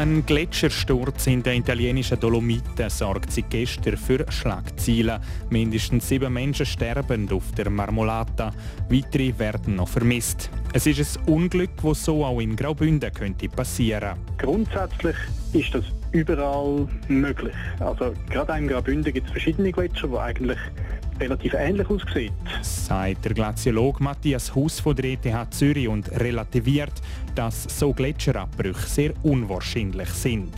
Ein Gletschersturz in den italienischen Dolomiten sorgt seit gestern für Schlagzeilen. Mindestens sieben Menschen sterben auf der Marmolata. Weitere werden noch vermisst. Es ist ein Unglück, das so auch in Graubünden könnte passieren. Grundsätzlich ist das überall möglich. Also gerade in Graubünden gibt es verschiedene Gletscher, die eigentlich relativ ähnlich aussieht. Sagt der Glaziolog Matthias Huss von der ETH Zürich und relativiert, dass so Gletscherabbrüche sehr unwahrscheinlich sind.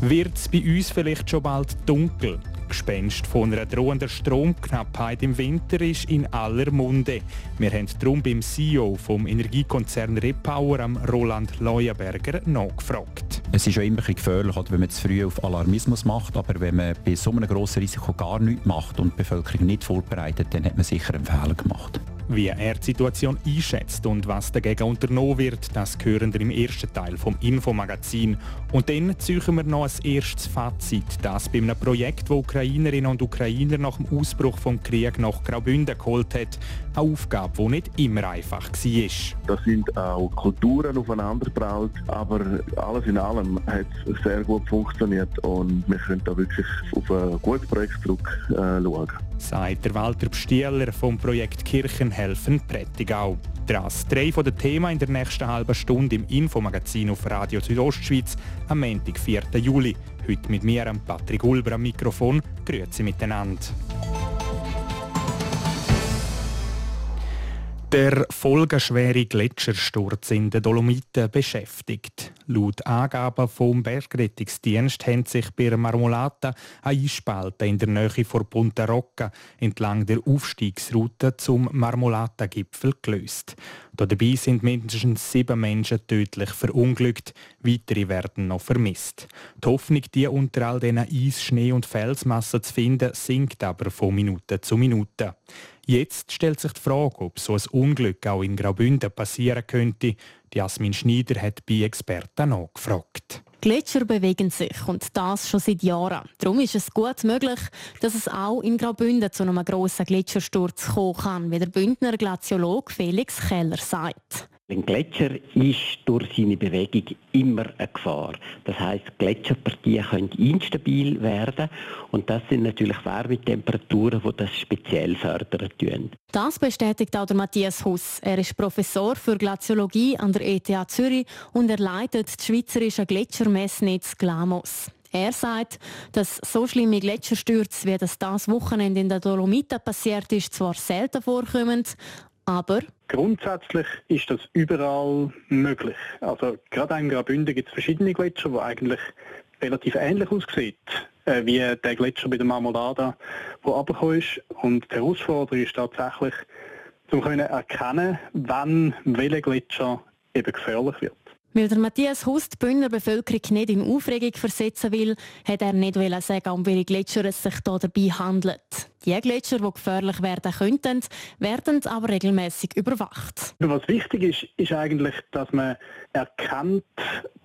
Wird es bei uns vielleicht schon bald dunkel? Gespenst von einer drohenden Stromknappheit im Winter ist in aller Munde. Wir haben darum beim CEO vom Energiekonzern Repower, am Roland Leuenberger, nachgefragt. Es ist ja immer gefährlich, wenn man zu früh auf Alarmismus macht, aber wenn man bei so einem grossen Risiko gar nichts macht und die Bevölkerung nicht vorbereitet, dann hat man sicher einen Fehler gemacht. Wie er die Situation einschätzt und was dagegen unternommen wird, das hören wir im ersten Teil vom Infomagazin. Und dann ziehen wir noch ein erstes Fazit, das bei einem Projekt, das Ukrainerinnen und Ukrainer nach dem Ausbruch des Krieges nach Graubünden geholt hat. Eine Aufgabe, die nicht immer einfach war. Da sind auch Kulturen aufeinandergebraut, aber alles in allem hat es sehr gut funktioniert und wir können da wirklich auf ein gutes Projekt zurückschauen. Sagt Walter Bstieler vom Projekt Kirchen helfen Prättigau. Das drei von den Themen in der nächsten halben Stunde im Infomagazin auf Radio Südostschweiz am Montag, 4. Juli. Heute mit mir, Patrick Ulber am Mikrofon. Grüezi miteinander. Der folgenschwere Gletschersturz in den Dolomiten beschäftigt. Laut Angaben vom Bergrettungsdienst haben sich bei Marmolata Einspalten in der Nähe von Punta Rocca entlang der Aufstiegsroute zum Marmolata-Gipfel gelöst. Dabei sind mindestens sieben Menschen tödlich verunglückt, weitere werden noch vermisst. Die Hoffnung, die unter all diesen Eis, Schnee und Felsmassen zu finden, sinkt aber von Minute zu Minute. Jetzt stellt sich die Frage, ob so ein Unglück auch in Graubünden passieren könnte. Jasmin Schneider hat bei Experten nachgefragt. Gletscher bewegen sich und das schon seit Jahren. Darum ist es gut möglich, dass es auch in Graubünden zu einem grossen Gletschersturz kommen kann, wie der Bündner Glaziolog Felix Keller sagt. Ein Gletscher ist durch seine Bewegung immer eine Gefahr. Das heißt, Gletscherpartien können instabil werden und das sind natürlich Wärmetemperaturen, die das speziell fördern. Das bestätigt auch der Matthias Huss. Er ist Professor für Glaziologie an der ETH Zürich und er leitet das schweizerische Gletschermessnetz GLAMOS. Er sagt, dass so schlimme Gletscherstürze, wie das das Wochenende in der Dolomiten passiert ist, zwar selten vorkommen, aber Grundsätzlich ist das überall möglich. Also gerade in Graubünden gibt es verschiedene Gletscher, die eigentlich relativ ähnlich aussehen äh, wie der Gletscher bei der Marmolada, der runtergekommen ist. Und die Herausforderung ist tatsächlich, zu erkennen, wann welcher Gletscher eben gefährlich wird. Weil der Matthias Hust die Bündner Bevölkerung nicht in Aufregung versetzen will, hat er nicht sagen, um welche Gletscher es sich hier dabei handelt. Die Gletscher, die gefährlich werden könnten, werden aber regelmäßig überwacht. Was wichtig ist, ist eigentlich, dass man erkennt,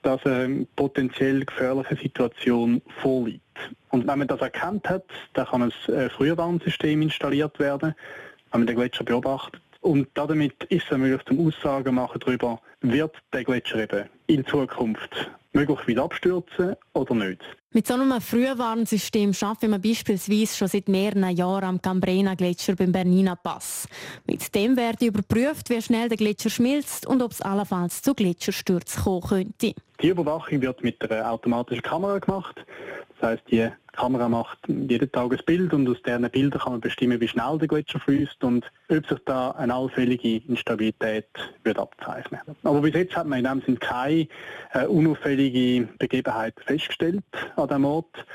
dass eine potenziell gefährliche Situation vorliegt. Und wenn man das erkannt hat, dann kann ein Frühwarnsystem installiert werden, wenn man den Gletscher beobachtet und damit ist es möglich zum Aussagen machen darüber, wird der Gletscher eben in Zukunft möglich wieder abstürzen oder nicht. Mit so einem Frühwarnsystem schaffen wir beispielsweise schon seit mehreren Jahren am Cambrena-Gletscher beim Bernina Pass. Mit dem wird überprüft, wie schnell der Gletscher schmilzt und ob es allenfalls zu Gletscherstürzen kommen könnte. Die Überwachung wird mit einer automatischen Kamera gemacht. Das heißt, die Kamera macht jeden Tag ein Bild und aus diesen Bildern kann man bestimmen, wie schnell der Gletscher fließt und ob sich da eine allfällige Instabilität wird abzeichnen. Aber bis jetzt hat man in dem Sinne keine äh, unauffällige Begebenheit festgestellt an diesem Ort.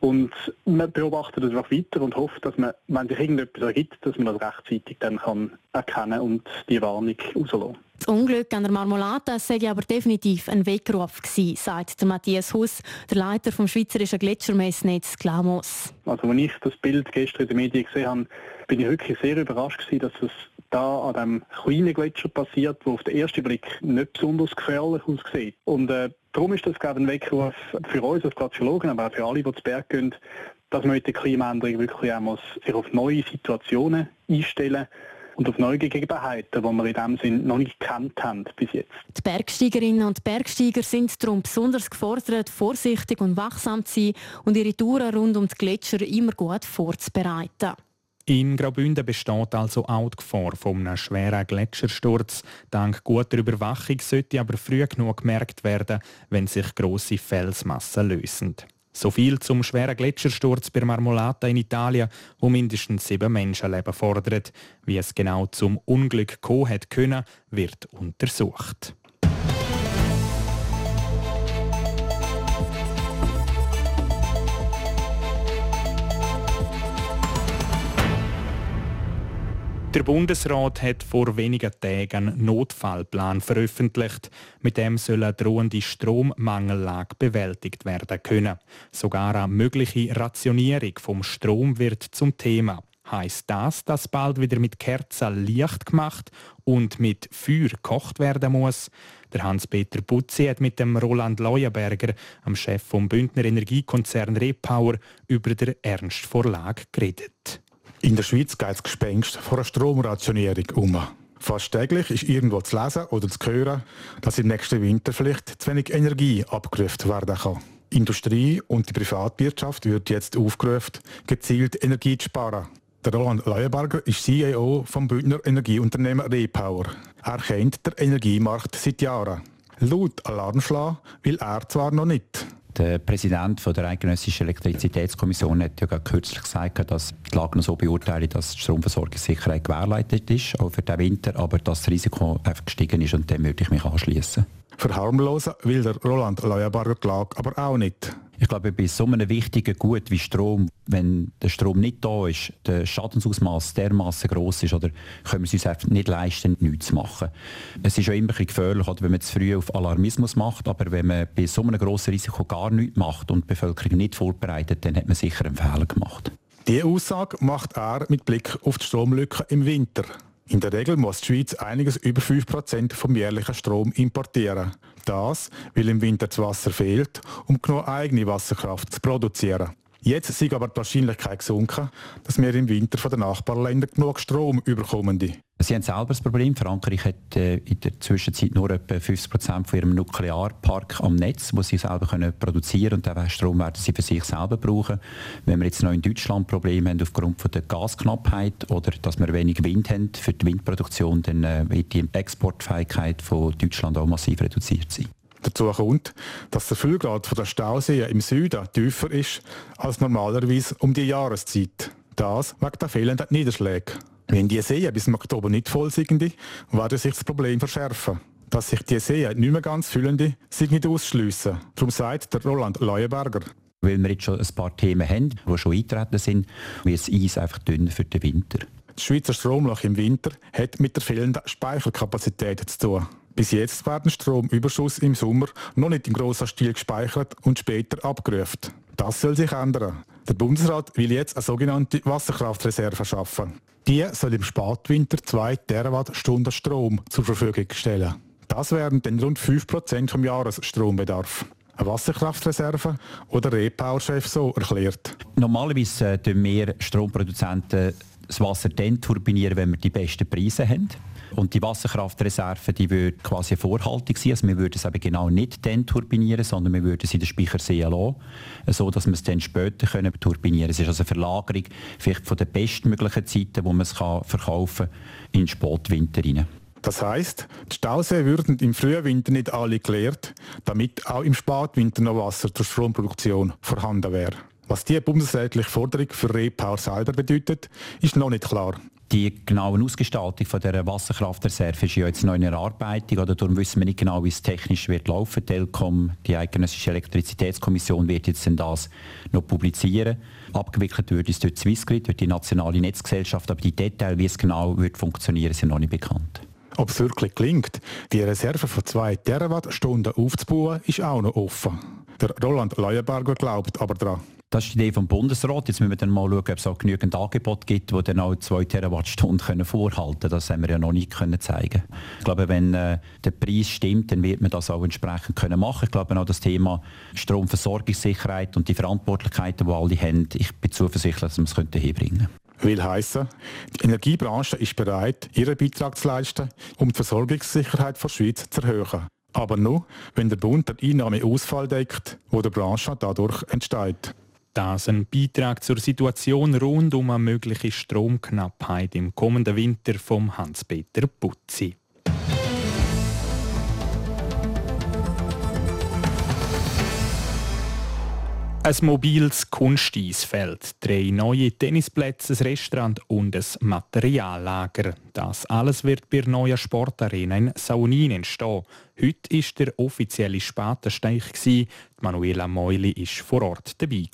Und man beobachtet das auch weiter und hofft, dass man, wenn sich irgendetwas ergibt, dass man das rechtzeitig dann kann erkennen und die Warnung rauslassen. Das Unglück an der Marmolata sei aber definitiv ein Weckruf gewesen, sagt Matthias Huss, der Leiter vom Schweizerischen Gletschermessnetz Glamos. Also als ich das Bild gestern in den Medien gesehen habe, bin ich wirklich sehr überrascht gewesen, dass es da an dem kleinen Gletscher passiert, der auf den ersten Blick nicht besonders gefährlich aussieht. Und äh, darum ist das gerade ein Weckruf für uns als Glaziologen, aber auch für alle, die zu Berg gehen, dass man mit der Klimaänderung wirklich auch muss sich auf neue Situationen einstellen und auf neue Gegebenheiten, die wir in diesem Sinn noch nicht gekannt haben bis jetzt. Die Bergsteigerinnen und Bergsteiger sind darum besonders gefordert, vorsichtig und wachsam zu sein und ihre Touren rund um die Gletscher immer gut vorzubereiten. In Graubünden besteht also auch die Gefahr von einem schweren Gletschersturz. Dank guter Überwachung sollte aber früh genug gemerkt werden, wenn sich grosse Felsmassen lösen. So viel zum schweren Gletschersturz bei Marmolata in Italien, wo mindestens sieben Menschenleben fordert. Wie es genau zum Unglück kommen hat können, wird untersucht. Der Bundesrat hat vor wenigen Tagen einen Notfallplan veröffentlicht. Mit dem soll eine drohende Strommangellage bewältigt werden können. Sogar eine mögliche Rationierung vom Strom wird zum Thema. Heißt das, dass bald wieder mit Kerzen Licht gemacht und mit Feuer gekocht werden muss? Der Hans-Peter Butzi hat mit dem Roland Leuenberger, am Chef vom Bündner Energiekonzern Repower, über den Ernst vor Lage geredet. In der Schweiz geht das Gespenst von einer Stromrationierung um. Fast täglich ist irgendwo zu lesen oder zu hören, dass im nächsten Winter vielleicht zu wenig Energie abgerufen werden kann. Die Industrie und die Privatwirtschaft wird jetzt aufgerufen, gezielt Energie zu sparen. Der Roland Leuenberger ist CEO vom Bündner Energieunternehmen Repower. Er kennt den Energiemarkt seit Jahren. Laut Alarmschlag will er zwar noch nicht. Der Präsident der Eidgenössischen Elektrizitätskommission hat ja kürzlich gesagt, dass die Lage noch so beurteilt, dass die Stromversorgungssicherheit gewährleistet ist, auch für den Winter, aber dass das Risiko einfach gestiegen ist und dem würde ich mich anschließen. Verharmlosen will der Roland Leuenberger die Lage aber auch nicht. Ich glaube, bei so einem wichtigen Gut wie Strom, wenn der Strom nicht da ist, der Schadensausmaß dermaßen groß ist, oder können wir es uns einfach nicht leisten, nichts zu machen. Es ist ja immer ein gefährlich, oder, wenn man zu früh auf Alarmismus macht, aber wenn man bei so einem grossen Risiko gar nichts macht und die Bevölkerung nicht vorbereitet, dann hat man sicher einen Fehler gemacht. Diese Aussage macht er mit Blick auf die Stromlücke im Winter. In der Regel muss die Schweiz einiges über 5% vom jährlichen Strom importieren. Das, weil im Winter das Wasser fehlt, um genug eigene Wasserkraft zu produzieren. Jetzt ist aber die Wahrscheinlichkeit gesunken, dass wir im Winter von den Nachbarländern genug Strom überkommen. Sie haben selber das Problem. Frankreich hat äh, in der Zwischenzeit nur etwa 50 Prozent von ihrem Nuklearpark am Netz, wo sie selber produzieren können. Und den Strom werden sie für sich selber brauchen. Wenn wir jetzt noch in Deutschland Probleme haben aufgrund von der Gasknappheit oder dass wir wenig Wind haben für die Windproduktion, dann äh, wird die Exportfähigkeit von Deutschland auch massiv reduziert sein. Dazu kommt, dass der Füllgrad der Stausee im Süden tiefer ist als normalerweise um die Jahreszeit. Das wegen der fehlenden Niederschläge. Wenn die Seen bis im Oktober nicht voll sind, wird sich das Problem verschärfen. Dass sich die Seen nicht mehr ganz füllen, sind nicht ausschliessen. Darum sagt der Roland Leuenberger. Weil wir jetzt schon ein paar Themen haben, die schon eingetreten sind, wird das Eis einfach dünner für den Winter. Das Schweizer Stromloch im Winter hat mit der fehlenden Speicherkapazität zu tun. Bis jetzt werden Stromüberschuss im Sommer noch nicht im grossen Stil gespeichert und später abgerufen. Das soll sich ändern. Der Bundesrat will jetzt eine sogenannte Wasserkraftreserve schaffen. Die soll im Spätwinter 2 Terawattstunden Strom zur Verfügung stellen. Das wären dann rund 5% vom Jahresstrombedarf. Eine Wasserkraftreserve oder Repower-Chef so erklärt. Normalerweise äh, wir Stromproduzenten das Wasser dann turbinieren, wenn wir die besten Preise haben. Und die Wasserkraftreserve, die würde quasi vorhaltig sein. Also wir würden es eben genau nicht dann turbinieren, sondern wir würden es in den Speichersee lassen, so dass wir es dann später können turbinieren können. Es ist also eine Verlagerung vielleicht von den bestmöglichen Zeiten, wo man es kann verkaufen kann, in den Spätwinter rein. Das heißt, die Stausee würden im frühen Winter nicht alle geleert, damit auch im Spätwinter noch Wasser zur Stromproduktion vorhanden wäre. Was die bundesrätliche Forderung für Repower selber bedeutet, ist noch nicht klar. Die genaue Ausgestaltung von der Wasserkraftreserve ist ja jetzt noch in Erarbeitung, oder darum wissen wir nicht genau, wie es technisch wird laufen. Telkom, die eidgenössische Elektrizitätskommission wird jetzt das noch publizieren. Abgewickelt wird es durch Swissgrid, durch die nationale Netzgesellschaft, aber die Details, wie es genau wird funktionieren, sind noch nicht bekannt. Ob es wirklich gelingt, die Reserve von 2 Terawattstunden aufzubauen, ist auch noch offen. Der Roland Leuenberger glaubt aber daran. Das ist die Idee vom Bundesrat. Jetzt müssen wir dann mal schauen, ob es auch genügend Angebot gibt, die dann auch 2 Terawattstunden vorhalten können. Das haben wir ja noch nicht können zeigen Ich glaube, wenn äh, der Preis stimmt, dann wird man das auch entsprechend können machen. Ich glaube auch das Thema Stromversorgungssicherheit und die Verantwortlichkeiten, die alle haben, ich bin zuversichtlich, dass wir es hinbringen können. Will heißen, die Energiebranche ist bereit, ihren Beitrag zu leisten, um die Versorgungssicherheit der Schweiz zu erhöhen. Aber nur, wenn der Bund den Einnahmeausfall deckt, wo der Branche dadurch entsteht. Das ein Beitrag zur Situation rund um eine mögliche Stromknappheit im kommenden Winter vom Hans-Peter Putzi. Ein mobiles Kunsteisfeld, drei neue Tennisplätze, ein Restaurant und ein Materiallager. Das alles wird bei der neuen Sportarena in Saunin entstehen. Heute war der offizielle Spatenstich. Manuela Meuli war vor Ort dabei.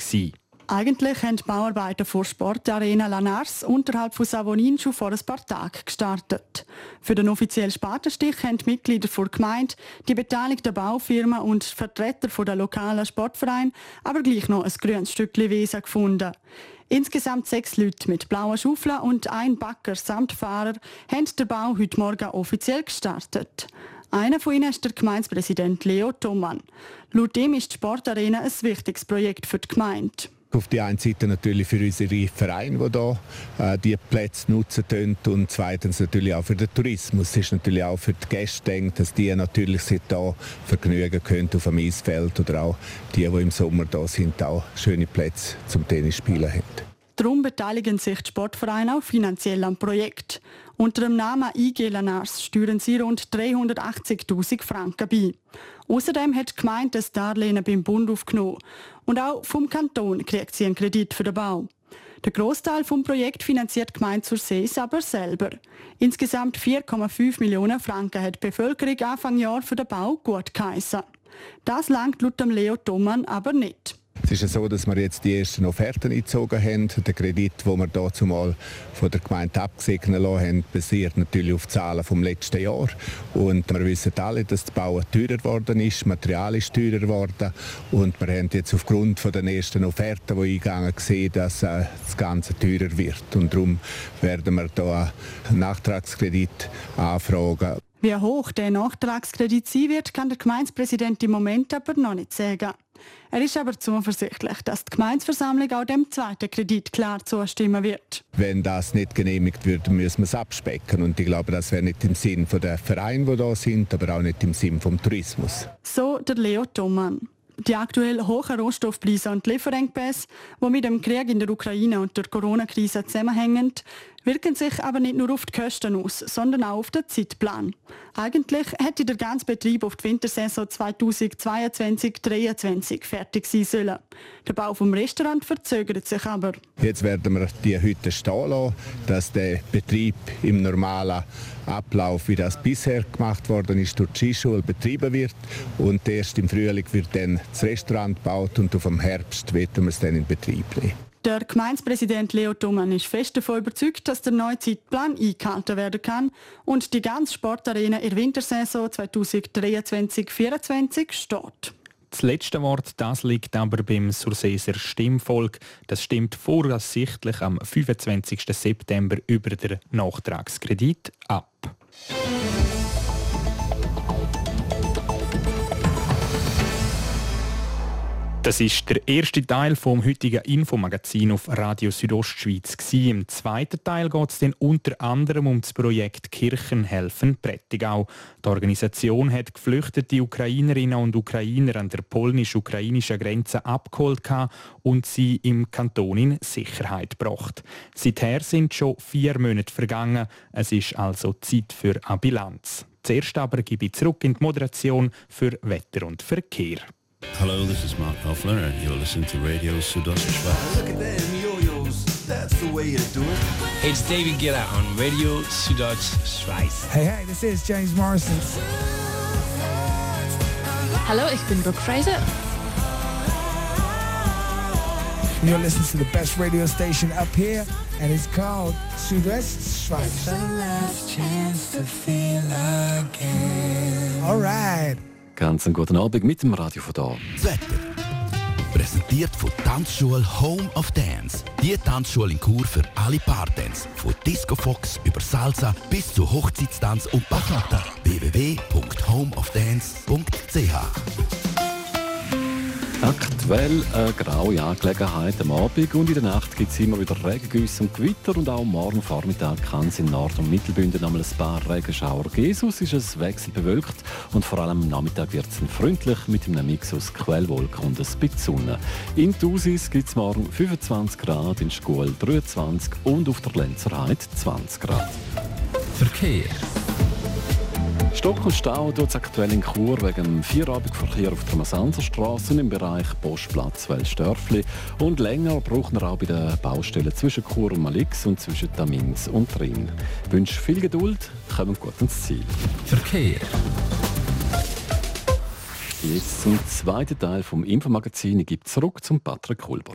Eigentlich haben die Bauarbeiten vor Sportarena Lanars unterhalb von Savonin schon vor ein paar Tagen gestartet. Für den offiziellen Spatenstich haben die Mitglieder der Gemeinde, die beteiligten Baufirmen und Vertreter der lokalen Sportvereine aber gleich noch ein grünes Stückchen Wesen gefunden. Insgesamt sechs Leute mit blauen Schaufeln und ein Backer samt Fahrer haben den Bau heute Morgen offiziell gestartet. Einer von ihnen ist der Gemeindepräsident Leo Thomann. Laut dem ist die Sportarena ein wichtiges Projekt für die Gemeinde. Auf die einen Seite natürlich für unsere Vereine, die hier äh, die Plätze nutzen können und zweitens natürlich auch für den Tourismus. Es ist natürlich auch für die Gäste denkt, dass die natürlich sich hier vergnügen können auf dem Eisfeld oder auch die, die im Sommer da sind, auch schöne Plätze zum Tennisspielen haben. Darum beteiligen sich die Sportvereine auch finanziell am Projekt. Unter dem Namen IG Lanars steuern sie rund 380.000 Franken bei. Außerdem hat die Gemeinde das Darlehen beim Bund aufgenommen. Und auch vom Kanton kriegt sie einen Kredit für den Bau. Der Großteil vom Projekt finanziert die Gemeinde zur Sees aber selber. Insgesamt 4,5 Millionen Franken hat die Bevölkerung Anfang Jahr für den Bau gut geheissen. Das langt laut Leo Thomann aber nicht. Es ist so, dass wir jetzt die ersten Offerten eingezogen haben. Der Kredit, den wir dazu mal von der Gemeinde abgesegnet haben, basiert natürlich auf Zahlen vom letzten Jahr. Und wir wissen alle, dass das Bauen teurer geworden ist, Material ist teurer geworden. Und wir haben jetzt aufgrund den ersten Offerten, die eingegangen gesehen, dass äh, das Ganze teurer wird. Und darum werden wir da einen Nachtragskredit anfragen. Wie hoch der Nachtragskredit sein wird, kann der Gemeindepräsident im Moment aber noch nicht sagen. Er ist aber zuversichtlich, dass die Gemeinsversammlung auch dem zweiten Kredit klar zustimmen wird. Wenn das nicht genehmigt wird, müssen wir es abspecken. Und ich glaube, das wäre nicht im Sinn der Vereine, die da sind, aber auch nicht im Sinn des Tourismus. So der Leo Thomann. Die aktuell hohen Rohstoffpreise und Lieferengpässe, die mit dem Krieg in der Ukraine und der Corona-Krise zusammenhängen, wirken sich aber nicht nur auf die Kosten aus, sondern auch auf den Zeitplan. Eigentlich hätte der ganze Betrieb auf die Wintersaison 2022-2023 fertig sein sollen. Der Bau vom Restaurant verzögert sich aber. Jetzt werden wir die Hütte stehen lassen, dass der Betrieb im normalen Ablauf, wie das bisher gemacht worden ist, durch die Skischule betrieben wird. Und erst im Frühling wird dann das Restaurant gebaut und auf dem Herbst werden wir es dann in Betrieb nehmen. Der Gemeindepräsident Leo Thumann ist fest davon überzeugt, dass der neue Zeitplan eingehalten werden kann und die ganze Sportarena in der Wintersaison 2023-2024 steht. Das letzte Wort das liegt aber beim Surseser Stimmvolk. Das stimmt voraussichtlich am 25. September über den Nachtragskredit ab. Das ist der erste Teil vom heutigen Infomagazin auf Radio Südostschweiz. Im zweiten Teil geht es dann unter anderem um das Projekt Kirchen helfen Prättigau. Die Organisation hat geflüchtete Ukrainerinnen und Ukrainer an der polnisch-ukrainischen Grenze abgeholt und sie im Kanton in Sicherheit gebracht. Seither sind schon vier Monate vergangen. Es ist also Zeit für eine Bilanz. Zuerst aber gebe ich zurück in die Moderation für Wetter und Verkehr. Hello, this is Mark Knopfler, and you're listening to Radio Südostschweiz. Look at them yo-yos. That's the way you do it. It's David Guetta on Radio Südostschweiz. Hey, hey, this is James Morrison. Hallo, ich bin Brooke Fraser. You're listening to the best radio station up here, and it's called Sudost Schweiz. The last chance to feel again. All right. Ganz einen guten Abend mit dem Radio von da. Das Wetter. präsentiert von Tanzschule Home of Dance. Die Tanzschule in Kur für alle Partens. Von Disco Fox über Salsa bis zu Hochzeitstanz und Bachata. www.homeofdance.ch Aktuell eine graue Angelegenheit am Abend und in der Nacht gibt es immer wieder Regengüsse und Gewitter und auch morgen Vormittag kann es in Nord- und Mittelbünden einmal ein paar Regenschauer. Sonst ist es wechselbewölkt und vor allem am Nachmittag wird es freundlich mit einem Mix aus Quellwolken und ein bisschen Sonne. In Thusis gibt es morgen 25 Grad, in Schkuhl 23 und auf der Lenzerheide 20 Grad. Verkehr Stock und Stau tut es aktuell in Chur wegen dem Vierabendverkehr auf der Masanserstraße im Bereich Postplatz Welsdörfli. Und länger braucht man auch bei den Baustellen zwischen Chur und Malix und zwischen Tamins und Rhin. Ich wünsche viel Geduld, kommen gut ins Ziel. Verkehr. Jetzt zum zweiten Teil vom Infomagazin. Ich gebe zurück zum Patrick Kulber.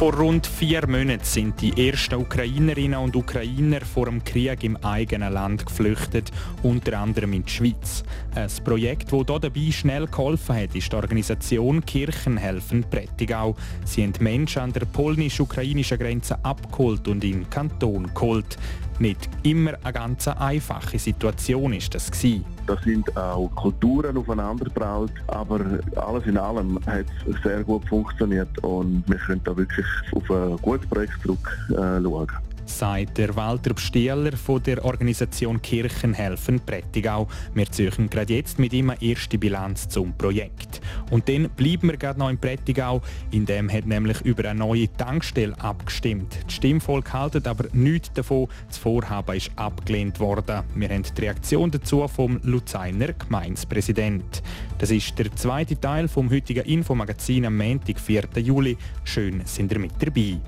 Vor rund vier Monaten sind die ersten Ukrainerinnen und Ukrainer vor dem Krieg im eigenen Land geflüchtet, unter anderem in die Schweiz. Ein Projekt, das dabei schnell geholfen hat, ist die Organisation Kirchenhelfen Prättigau. Sie haben Menschen an der polnisch-ukrainischen Grenze abgeholt und in den Kanton geholt. Nicht immer eine ganz einfache Situation ist das gewesen. Da sind auch Kulturen aufeinandergebraut, aber alles in allem hat es sehr gut funktioniert und wir können da wirklich auf ein gutes Projekt zurückschauen. Sagt der Walter Bstieler von der Organisation Kirchenhelfen Prättigau. Wir ziehen gerade jetzt mit ihm eine erste Bilanz zum Projekt. Und dann bleiben wir gerade noch in Prättigau, in dem hat nämlich über eine neue Tankstelle abgestimmt. Das Stimmvolk haltet aber nichts davon, das Vorhaben ist abgelehnt worden. Wir haben die Reaktion dazu vom Luzerner Gemeinspräsident. Das ist der zweite Teil vom heutigen Infomagazin am Montag, 4. Juli. Schön sind ihr mit dabei.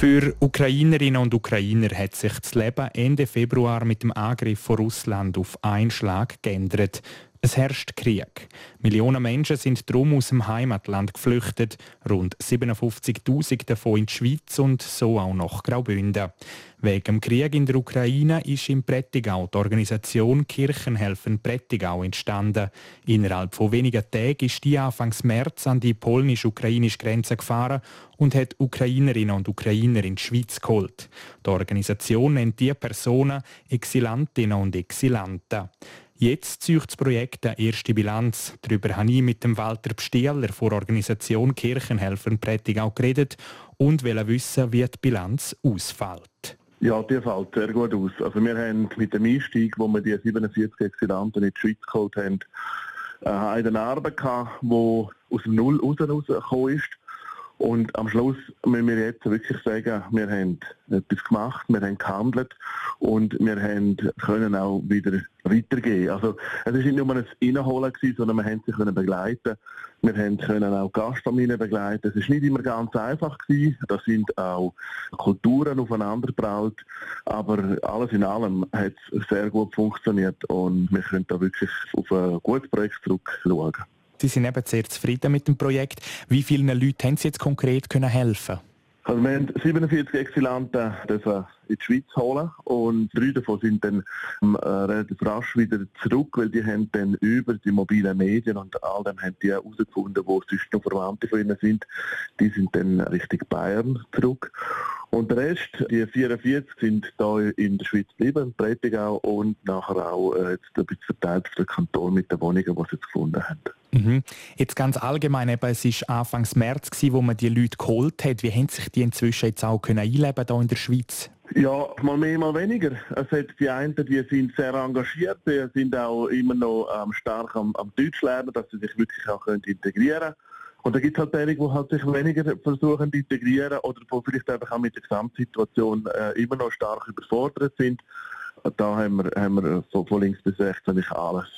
Für Ukrainerinnen und Ukrainer hat sich das Leben Ende Februar mit dem Angriff von Russland auf einen Schlag geändert. Es herrscht Krieg. Millionen Menschen sind drum aus dem Heimatland geflüchtet, rund 57.000 davon in die Schweiz und so auch nach Graubünden. Wegen dem Krieg in der Ukraine ist in Prättigau die Organisation Kirchenhelfen Prättigau entstanden. Innerhalb von wenigen Tagen ist die Anfang März an die polnisch-ukrainische Grenze gefahren und hat Ukrainerinnen und Ukrainer in die Schweiz geholt. Die Organisation nennt die Personen Exilantinnen und Exilanten. Jetzt zieht das Projekt eine erste Bilanz. Darüber habe ich mit dem Walter Bstieler von der Organisation Kirchenhelfer Prättigau geredet und will wissen, wie die Bilanz ausfällt. Ja, die fällt sehr gut aus. Also wir haben mit dem Einstieg, wo wir die 47 Exilanten in die Schweiz geholt haben, äh, eine Arbeit gehabt, die aus dem Null raus rausgekommen ist. Und am Schluss müssen wir jetzt wirklich sagen, wir haben etwas gemacht, wir haben gehandelt und wir haben können auch wieder weitergehen. Also es ist nicht nur ein Inholen sondern wir haben sie können begleiten. Wir haben können auch Gastfamilien begleiten. Es ist nicht immer ganz einfach gewesen. Da sind auch Kulturen aufeinander gebraut. Aber alles in allem hat es sehr gut funktioniert und wir können da wirklich auf ein gutes Projekt zurückschauen. Sie sind eben sehr zufrieden mit dem Projekt. Wie vielen Leuten haben Sie jetzt konkret können helfen also wir haben 47 Exilanten in die Schweiz holen und drei davon sind dann ähm, äh, relativ rasch wieder zurück, weil die haben dann über die mobilen Medien und all dem haben die herausgefunden, wo sonst noch Verwandte von ihnen sind. Die sind dann Richtung Bayern zurück. Und der Rest, die 44, sind hier in der Schweiz geblieben, in Prättigau und nachher auch äh, jetzt ein bisschen verteilt auf den Kanton mit den Wohnungen, die sie jetzt gefunden haben. Mhm. Jetzt ganz allgemein, eben, es war Anfang März, gewesen, wo man die Leute geholt hat. Wie haben sich die inzwischen jetzt auch können einleben hier in der Schweiz? Ja, mal mehr, mal weniger. Es hat die einen, die sind sehr engagiert, die sind auch immer noch ähm, stark am, am Deutsch lernen, dass sie sich wirklich auch können integrieren können. Und da gibt es halt einige, die halt sich weniger versuchen zu integrieren oder die vielleicht einfach auch mit der Gesamtsituation äh, immer noch stark überfordert sind. Da haben wir, haben wir von, von links bis rechts eigentlich alles.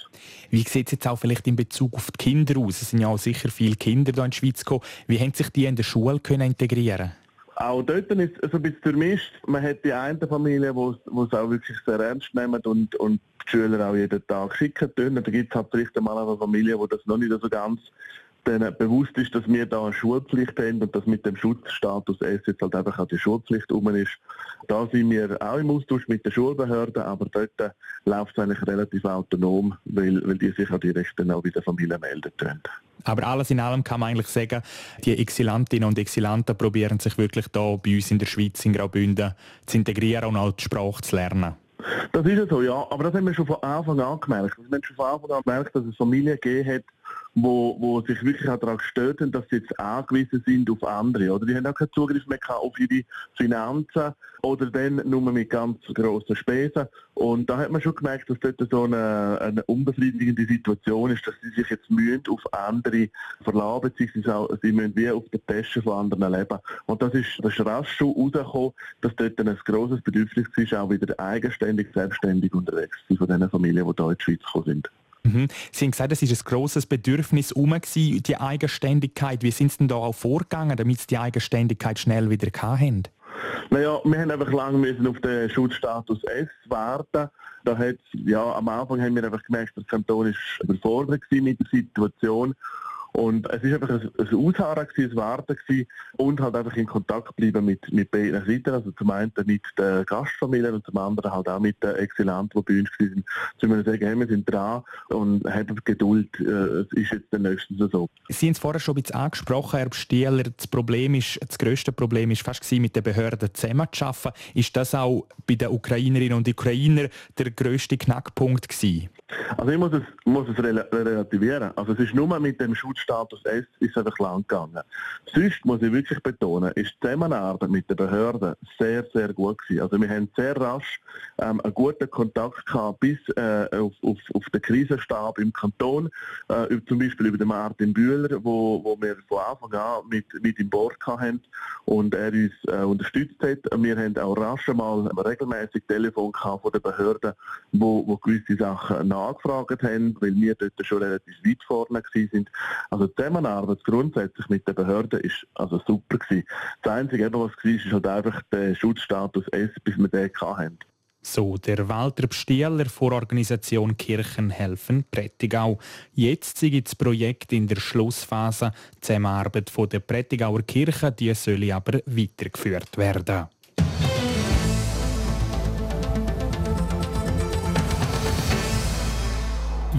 Wie sieht es jetzt auch vielleicht in Bezug auf die Kinder aus? Es sind ja auch sicher viele Kinder hier in die Schweiz gekommen. Wie haben sich die in der Schule können integrieren Auch dort ist es ein bisschen durchmischt. Man hat die eine Familie, die es auch wirklich sehr ernst nehmen und, und die Schüler auch jeden Tag schicken. Da gibt es halt vielleicht einmal eine Familie, die das noch nicht so ganz denen bewusst ist, dass wir da eine Schulpflicht haben und dass mit dem Schutzstatus S jetzt halt einfach auch die Schulpflicht um ist. Da sind wir auch im Austausch mit den Schulbehörden, aber dort äh, läuft es eigentlich relativ autonom, weil, weil die sich auch direkt dann auch bei der Familie melden können. Aber alles in allem kann man eigentlich sagen, die Exilantinnen und Exilanten probieren sich wirklich da bei uns in der Schweiz, in Graubünden, zu integrieren und auch die Sprache zu lernen. Das ist ja so, ja. Aber das haben wir schon von Anfang an gemerkt. Wir haben schon von Anfang an gemerkt, dass es Familien gegeben hat, wo, wo sich wirklich auch daran gestört haben, dass sie jetzt angewiesen sind auf andere. Oder die haben auch keinen Zugriff mehr auf ihre Finanzen oder dann nur mit ganz grossen Spesen. Und da hat man schon gemerkt, dass dort so eine, eine unbefriedigende Situation ist, dass sie sich jetzt mühen auf andere verlassen, beziehungsweise sie müssen wie auf der Tasche von anderen leben. Und das ist, das ist rasch schon rausgekommen, dass dort ein grosses Bedürfnis ist, auch wieder eigenständig, selbstständig unterwegs zu sein von den Familien, die hier in die Schweiz gekommen sind. Mhm. Sie haben gesagt, es war ein grosses Bedürfnis um die Eigenständigkeit. Wie sind Sie denn da auch vorgegangen, damit Sie die Eigenständigkeit schnell wieder hatten? Naja, wir haben einfach lange müssen auf den Schutzstatus S warten. Da hat, ja, am Anfang haben wir einfach gemerkt, der Kanton ist überfordert mit der Situation und es ist einfach ein, ein Ausharren, ein Warten gewesen und halt einfach in Kontakt bleiben mit, mit beiden Seiten. Also zum einen mit den Gastfamilien und zum anderen halt auch mit den Exzellenten, die bei uns waren. Zu wir sagen, hey, wir sind dran und haben Geduld. Äh, es ist jetzt der nächste so. Sie haben es vorher schon ein bisschen angesprochen, Herr Stieler. Das Problem ist, das grösste Problem ist fast gewesen, mit den Behörden zusammenzuarbeiten. Ist das auch bei den Ukrainerinnen und Ukrainern der grösste Knackpunkt gewesen? Also ich muss es, muss es relativieren. Also es ist nur mit dem Schutzstatus S ist einfach lang gegangen. Sonst muss ich wirklich betonen, ist die Zusammenarbeit mit den Behörden sehr, sehr gut gewesen. Also wir haben sehr rasch ähm, einen guten Kontakt gehabt bis äh, auf, auf, auf den Krisenstab im Kanton, äh, zum Beispiel über den Martin Bühler, wo, wo wir von Anfang an mit, mit im Board hatten und er uns äh, unterstützt hat. Wir haben auch rasch einmal regelmäßig Telefon gehabt von den Behörden, wo, wo gewisse Sachen nach angefragt haben, weil wir dort schon relativ weit vorne sind. Also die Zusammenarbeit grundsätzlich mit den Behörden ist also super gewesen. Das Einzige, was war, ist halt einfach der Schutzstatus S, bis wir den hatten. So der Walter Bstieler vor Organisation Kirchen helfen Prättigau. Jetzt gibt das Projekt in der Schlussphase. Die Zusammenarbeit der Prättigauer Kirche die soll aber weitergeführt werden.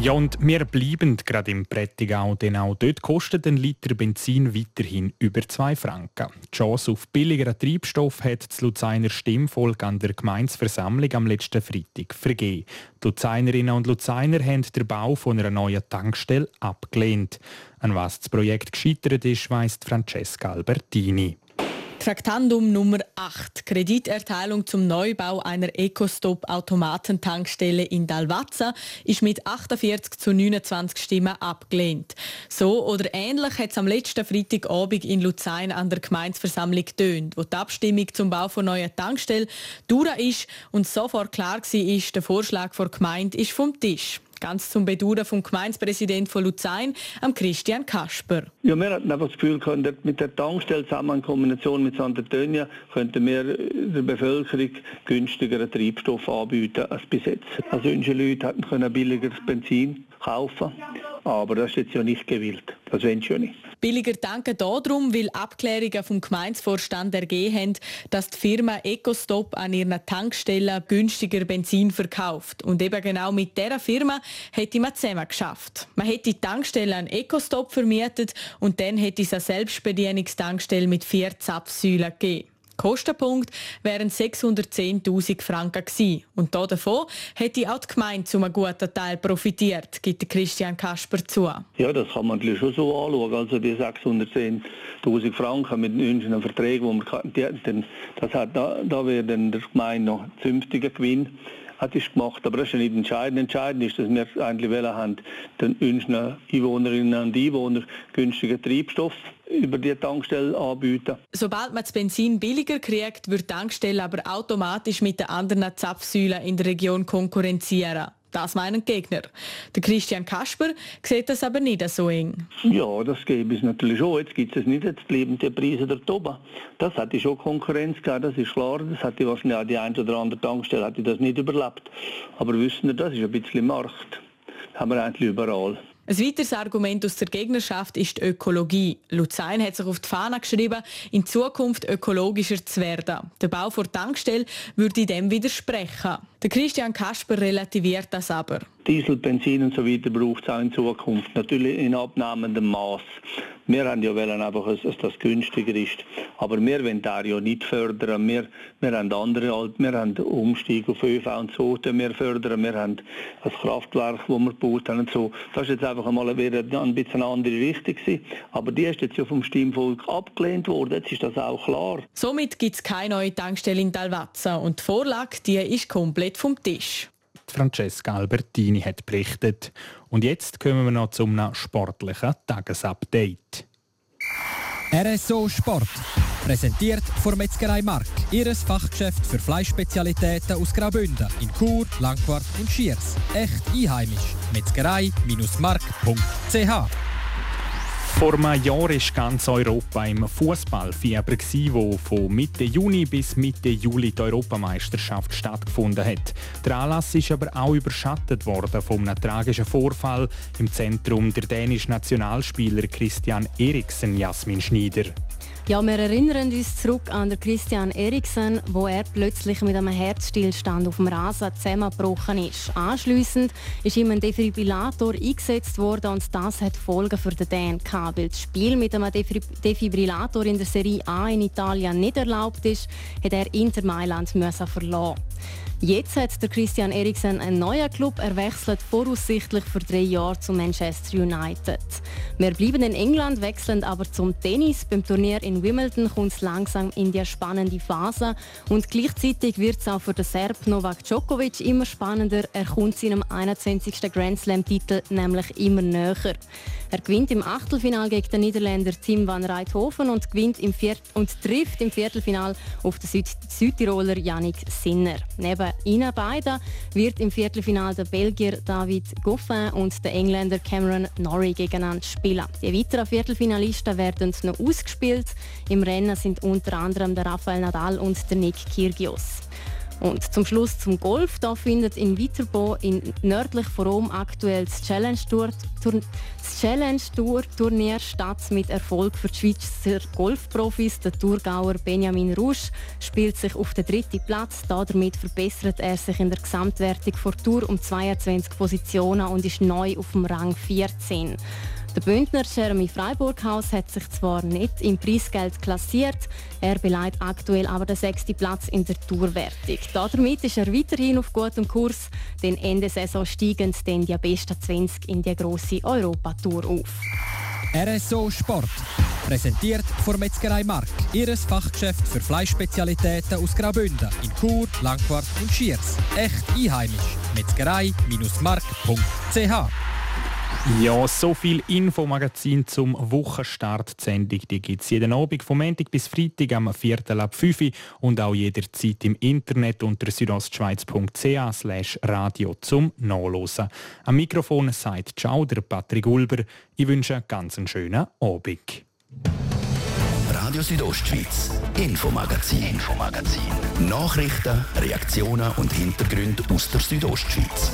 Ja, und wir bleiben gerade im Prättigau, denn auch dort kostet ein Liter Benzin weiterhin über 2 Franken. Die Chance auf billigeren Treibstoff hat das Luzerner Stimmvolk an der Gemeinsversammlung am letzten Freitag vergeben. Die Luzernerinnen und Luzerner haben den Bau von einer neuen Tankstelle abgelehnt. An was das Projekt gescheitert ist, weiss Francesca Albertini. Traktandum Nummer 8. Krediterteilung zum Neubau einer EcoStop-Automatentankstelle in Dalvazza ist mit 48 zu 29 Stimmen abgelehnt. So oder ähnlich hat es am letzten Freitagabend in Luzern an der Gemeinsversammlung getönt, wo die Abstimmung zum Bau von neuen Tankstelle durch ist und sofort klar war, der Vorschlag der Gemeinde ist vom Tisch. Ganz zum Bedauern vom Gemeindepräsidenten von Luzern, am Christian Kasper. Ja, wir hatten einfach das Gefühl, mit der Tankstelle zusammen in Kombination mit Sant'Antonia könnten wir der Bevölkerung günstigeren Treibstoff anbieten als bis jetzt. Also unsere Leute hätten billigeres Benzin kaufen aber das ist jetzt ja nicht gewillt. Das sie ja nicht. Billiger danke darum, weil Abklärungen vom Gemeinsvorstand ergeben haben, dass die Firma EcoStop an ihren Tankstellen günstiger Benzin verkauft. Und eben genau mit dieser Firma hätte man zusammen geschafft. Man hätte die Tankstelle an EcoStop vermietet und dann hätte es eine Selbstbedienungstankstelle mit vier Zapfsäulen gegeben. Kostenpunkt wären 610.000 Franken gewesen. Und davon hätte auch die Gemeinde zu einem guten Teil profitiert, gibt Christian Kasper zu. Ja, das kann man schon so anschauen. Also die 610.000 Franken mit unseren Verträgen, die wir hatten, das hat, da, da wäre dann der Gemeinde noch zünftiger Gewinn hat es gemacht. Aber das ist ja nicht entscheidend. Entscheidend ist, dass wir eigentlich wollen haben, den unseren Einwohnerinnen und Einwohnern günstigen Treibstoff über die Tankstelle anbieten. Sobald man das Benzin billiger kriegt, wird die Tankstelle aber automatisch mit den anderen Zapfsäulen in der Region konkurrenzieren. Das meinen Gegner. Der Christian Kasper sieht das aber nicht so eng. Ja, das gäbe es natürlich schon. Jetzt gibt es nicht jetzt lebende Preise der Toba. Das hätte schon Konkurrenz gehabt, das ist klar. Das hätte wahrscheinlich auch die ein oder andere Tankstelle hätte das nicht überlebt. Aber wissen wir, das ist ein bisschen Markt. Das haben wir eigentlich überall. Ein weiteres Argument aus der Gegnerschaft ist die Ökologie. Luzern hat sich auf die Fahne geschrieben, in Zukunft ökologischer zu werden. Der Bau vor Tankstelle würde dem widersprechen. Der Christian Kasper relativiert das aber. Diesel, Benzin und so weiter braucht es auch in Zukunft. Natürlich in abnehmendem Maß. Wir haben ja wollen einfach, dass das günstiger ist. Aber wir wollen da ja nicht fördern. Wir, wir haben andere, wir haben den Umstieg auf ÖV und so, wir fördern. Wir haben das Kraftwerk, das wir gebaut haben und so. Das ist jetzt einfach einmal ein bisschen eine andere Richtung gewesen. Aber die ist jetzt ja vom Stimmvolk abgelehnt worden. Jetzt ist das auch klar. Somit gibt es keine neue Tankstelle in Talvazza und die Vorlage die ist komplett vom Tisch. Francesca Albertini hat berichtet. Und jetzt kommen wir noch zum sportlichen Tagesupdate. RSO Sport. Präsentiert von Metzgerei Mark. Ihres Fachgeschäft für Fleischspezialitäten aus Graubünden in Chur, Langquart und Schiers. Echt einheimisch. Metzgerei-mark.ch vor einem Jahr war ganz Europa im Fußballfieber, wo von Mitte Juni bis Mitte Juli die Europameisterschaft stattgefunden hat. Der Anlass ist aber auch überschattet worden von einem tragischen Vorfall im Zentrum der dänischen Nationalspieler Christian Eriksen Jasmin Schneider. Ja, wir erinnern uns zurück an Christian Eriksen, wo er plötzlich mit einem Herzstillstand auf dem Rasen zusammengebrochen ist. Anschliessend ist ihm ein Defibrillator eingesetzt worden und das hat Folgen für den Dan gehabt. Weil das Spiel mit einem Defibrillator in der Serie A in Italien nicht erlaubt ist, hat er Inter Mailand verlassen. Jetzt hat der Christian Eriksen einen neuen Club erwechselt, voraussichtlich für drei Jahre zu Manchester United. Wir bleiben in England, wechseln aber zum Tennis. Beim Turnier in Wimbledon kommt es langsam in die spannende Phase und gleichzeitig wird es auch für den Serb Novak Djokovic immer spannender. Er kommt seinem 21. Grand Slam-Titel nämlich immer näher. Er gewinnt im Achtelfinal gegen den Niederländer Tim van Rijthoven und gewinnt im Viert und trifft im Viertelfinal auf den Süd Südtiroler Yannick Sinner. Neben ihnen beiden wird im Viertelfinal der Belgier David Goffin und der Engländer Cameron Norrie gegeneinander spielen. Die weiteren Viertelfinalisten werden noch ausgespielt. Im Rennen sind unter anderem der Rafael Nadal und der Nick Kyrgios. Und zum Schluss zum Golf. Da findet in Viterbo in nördlich von Rom aktuell das Challenge Tour, Tour, das Challenge Tour Turnier statt mit Erfolg für die Schweizer Golfprofis. Der Thurgauer Benjamin Rusch spielt sich auf den dritten Platz. Damit verbessert er sich in der Gesamtwertung vor Tour um 22 Positionen und ist neu auf dem Rang 14. Der Bündner Jeremy Freiburghaus hat sich zwar nicht im Preisgeld klassiert, er beleidigt aktuell aber den sechsten Platz in der Tourwertung. Damit ist er weiterhin auf gutem Kurs, denn Ende Saison steigen dann die besten 20 in die grosse Europatour auf. RSO Sport. Präsentiert von Metzgerei Mark. Ihres Fachgeschäft für Fleischspezialitäten aus Graubünden in Chur, Langquart und Schiers. Echt einheimisch. Metzgerei-mark.ch ja, so viel Infomagazin zum Wochenstart. Die Sendung gibt es jeden Abend vom Montag bis Freitag am Viertel ab 5 Uhr und auch jederzeit im Internet unter südostschweiz.ch radio zum Nachlesen. Am Mikrofon sagt Ciao, der Patrick Ulber. Ich wünsche einen ganz schönen Abend. Radio Südostschweiz, Infomagazin, Infomagazin. Nachrichten, Reaktionen und Hintergründe aus der Südostschweiz.